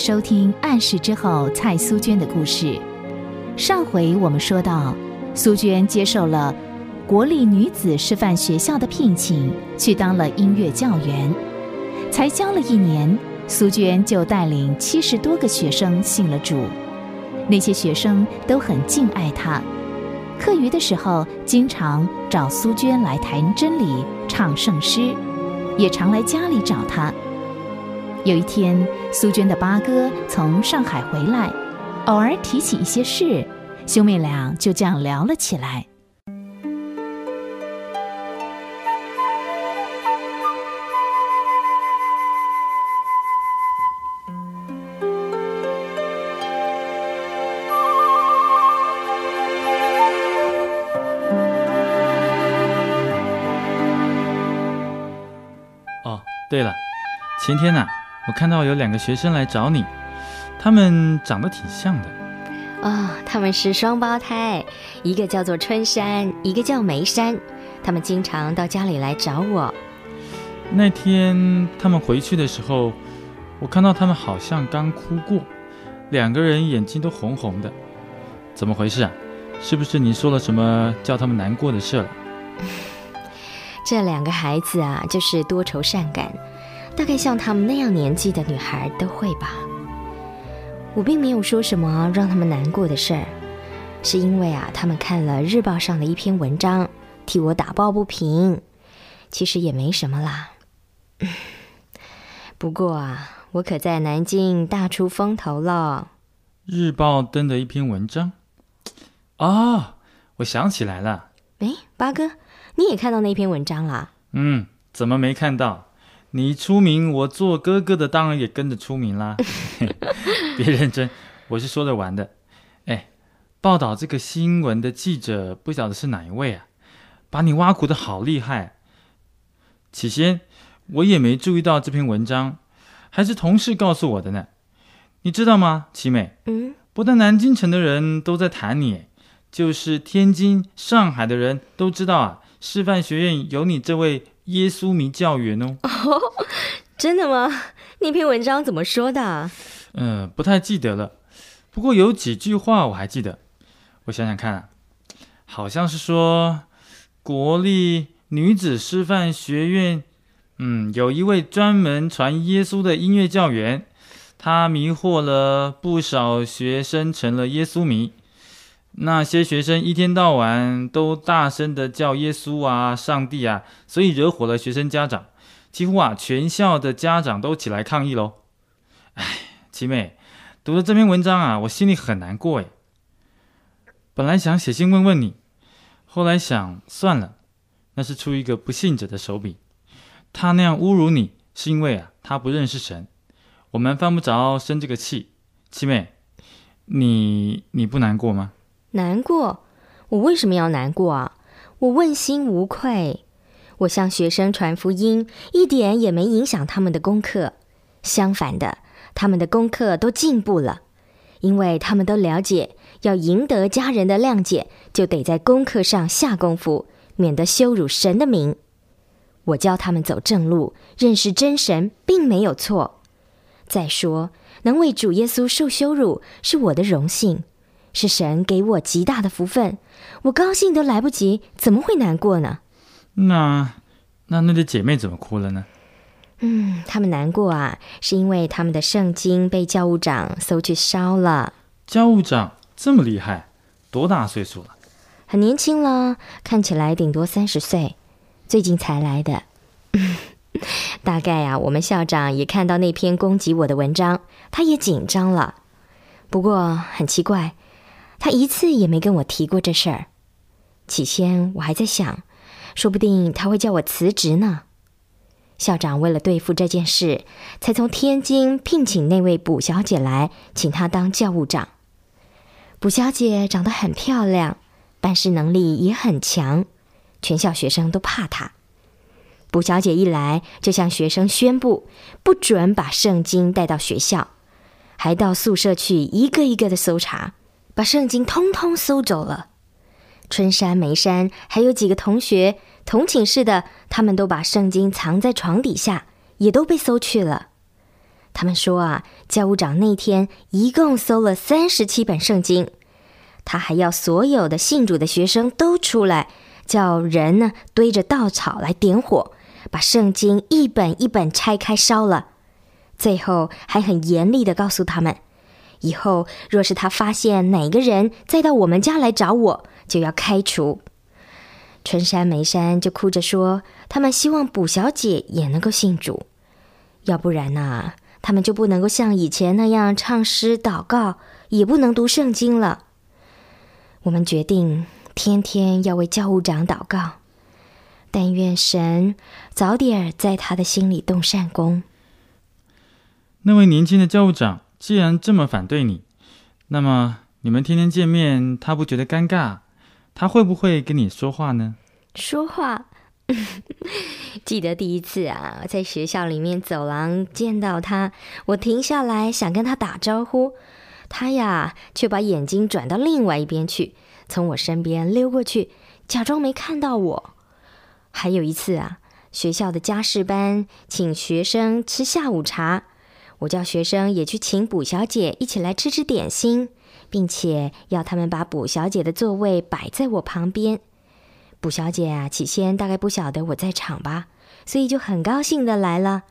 收听暗示之后蔡苏娟的故事。上回我们说到，苏娟接受了国立女子师范学校的聘请，去当了音乐教员。才教了一年，苏娟就带领七十多个学生信了主。那些学生都很敬爱她，课余的时候经常找苏娟来谈真理、唱圣诗，也常来家里找她。有一天，苏娟的八哥从上海回来，偶尔提起一些事，兄妹俩就这样聊了起来。哦，对了，前天呢、我看到有两个学生来找你，他们长得挺像的。哦、他们是双胞胎，一个叫做春山，一个叫梅山。他们经常到家里来找我。那天他们回去的时候，我看到他们好像刚哭过，两个人眼睛都红红的，怎么回事啊？是不是你说了什么叫他们难过的事了？这两个孩子啊，就是多愁善感，大概像他们那样年纪的女孩都会吧。我并没有说什么让他们难过的事儿，是因为啊，他们看了日报上的一篇文章，替我打抱不平。其实也没什么啦。不过啊，我可在南京大出风头了。日报登的一篇文章。哦，我想起来了。哎，八哥，你也看到那篇文章啦？嗯，怎么没看到？你出名，我做哥哥的当然也跟着出名啦。别认真，我是说着玩的。哎，报道这个新闻的记者不晓得是哪一位啊，把你挖苦的好厉害。起先我也没注意到这篇文章，还是同事告诉我的呢。你知道吗，齐美？嗯，不但南京城的人都在谈你，就是天津、上海的人都知道啊，师范学院有你这位耶稣迷教员哦。真的吗？那篇文章怎么说的？嗯、不太记得了，不过有几句话我还记得。我想想看啊，好像是说国立女子师范学院，嗯，有一位专门传耶稣的音乐教员，他迷惑了不少学生，成了耶稣迷。那些学生一天到晚都大声的叫耶稣啊、上帝啊，所以惹火了学生家长，几乎啊全校的家长都起来抗议喽。七妹，读了这篇文章啊，我心里很难过哎。本来想写信问问你，后来想算了，那是出于一个不信者的手笔。他那样侮辱你，是因为啊，他不认识神。我们犯不着生这个气。七妹，你你不难过吗？难过？我为什么要难过啊？我问心无愧。我向学生传福音，一点也没影响他们的功课。相反的，他们的功课都进步了，因为他们都了解，要赢得家人的谅解，就得在功课上下功夫，免得羞辱神的名。我教他们走正路，认识真神，并没有错。再说，能为主耶稣受羞辱，是我的荣幸。是神给我极大的福分，我高兴都来不及，怎么会难过呢？那那那对姐妹怎么哭了呢？嗯，他们难过啊，是因为他们的圣经被教务长搜去烧了。教务长这么厉害，多大岁数了？很年轻了，看起来顶多三十岁，最近才来的。大概啊，我们校长也看到那篇攻击我的文章，他也紧张了。不过很奇怪，他一次也没跟我提过这事儿。起先我还在想，说不定他会叫我辞职呢。校长为了对付这件事，才从天津聘请那位卜小姐来，请她当教务长。卜小姐长得很漂亮，办事能力也很强，全校学生都怕她。卜小姐一来，就向学生宣布，不准把圣经带到学校，还到宿舍去一个一个的搜查，把圣经通通搜走了。春山、梅山还有几个同学，同寝室的，他们都把圣经藏在床底下，也都被搜去了。他们说啊，教务长那天一共搜了三十七本圣经，他还要所有的信主的学生都出来，叫人呢堆着稻草来点火，把圣经一本一本拆开烧了。最后还很严厉的告诉他们，以后若是他发现哪个人再到我们家来找我，就要开除。春山梅山就哭着说，他们希望卜小姐也能够信主，要不然呐。他们就不能够像以前那样唱诗祷告，也不能读圣经了。我们决定天天要为教务长祷告，但愿神早点在他的心里动善功。那位年轻的教务长既然这么反对你，那么你们天天见面，他不觉得尴尬？他会不会跟你说话呢？说话。记得第一次啊，在学校里面走廊见到他，我停下来想跟他打招呼，他呀却把眼睛转到另外一边去，从我身边溜过去，假装没看到我。还有一次啊，学校的家事班请学生吃下午茶，我叫学生也去请卜小姐一起来吃吃点心，并且要他们把卜小姐的座位摆在我旁边。卜小姐啊，起先大概不晓得我在场吧，所以就很高兴的来了。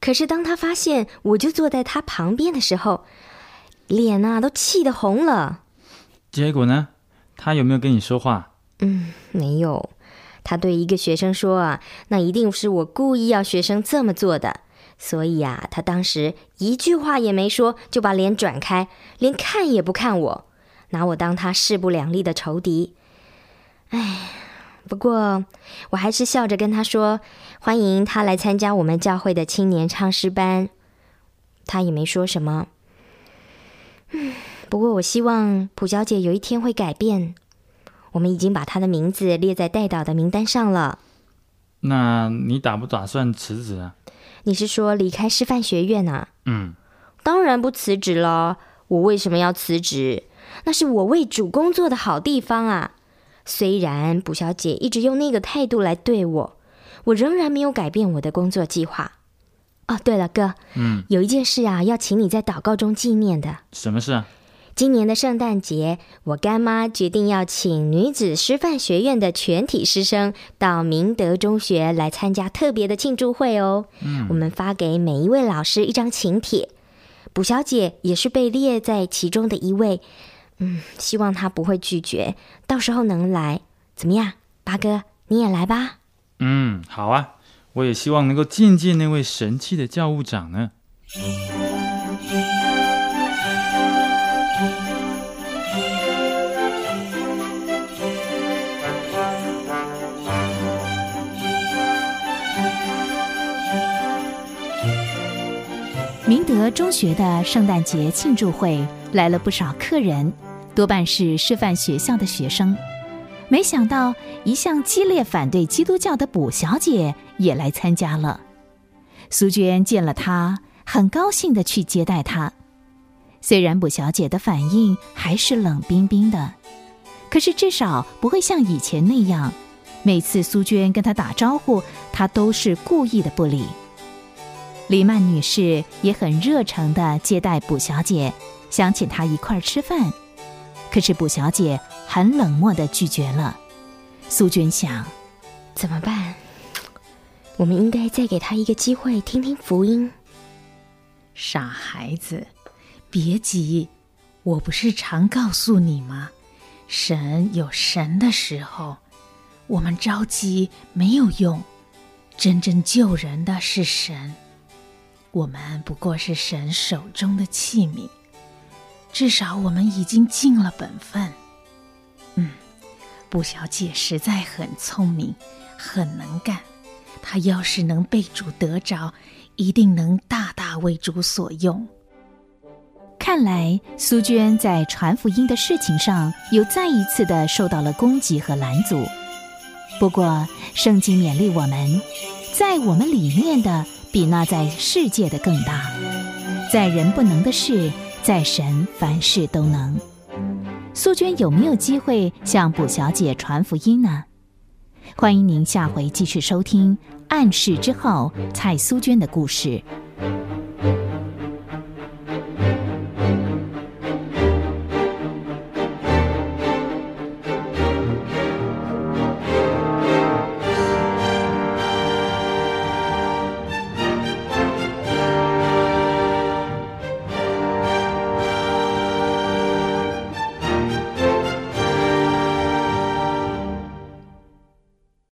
可是当她发现我就坐在她旁边的时候，脸呐都气得红了。结果呢，她有没有跟你说话？嗯，没有。她对一个学生说啊，那一定是我故意要学生这么做的。所以呀，他当时一句话也没说，就把脸转开，连看也不看我，拿我当他势不两立的仇敌。哎，不过我还是笑着跟他说：“欢迎他来参加我们教会的青年唱诗班。”他也没说什么。嗯，不过我希望普小姐有一天会改变。我们已经把她的名字列在代祷的名单上了。那你打不打算辞职啊？你是说离开师范学院啊？嗯，当然不辞职了。我为什么要辞职？那是我为主工作的好地方啊。虽然卜小姐一直用那个态度来对我，我仍然没有改变我的工作计划。哦，对了，哥，嗯，有一件事啊，要请你在祷告中纪念的。什么事啊？今年的圣诞节，我干妈决定要请女子师范学院的全体师生到明德中学来参加特别的庆祝会哦。嗯，我们发给每一位老师一张请帖，卜小姐也是被列在其中的一位。嗯，希望她不会拒绝，到时候能来，怎么样？八哥，你也来吧。嗯，好啊，我也希望能够见见那位神气的教务长呢。明德中学的圣诞节庆祝会来了不少客人。多半是师范学校的学生，没想到一向激烈反对基督教的卜小姐也来参加了。苏娟见了她，很高兴的去接待她。虽然卜小姐的反应还是冷冰冰的，可是至少不会像以前那样，每次苏娟跟她打招呼，她都是故意的不理。李曼女士也很热诚地接待卜小姐，想请她一块儿吃饭。可是卜小姐很冷漠地拒绝了。苏娟想，怎么办？我们应该再给她一个机会，听听福音。傻孩子，别急，我不是常告诉你吗？神有神的时候，我们着急没有用。真正救人的是神，我们不过是神手中的器皿。至少我们已经尽了本分。嗯，布小姐实在很聪明，很能干。她要是能被主得着，一定能大大为主所用。看来苏娟在传福音的事情上，又再一次的受到了攻击和拦阻。不过，圣经勉励我们，在我们里面的，比那在世界的更大。在人不能的事。在神凡事都能。苏娟有没有机会向卜小姐传福音呢？欢迎您下回继续收听《暗示之后》蔡苏娟的故事。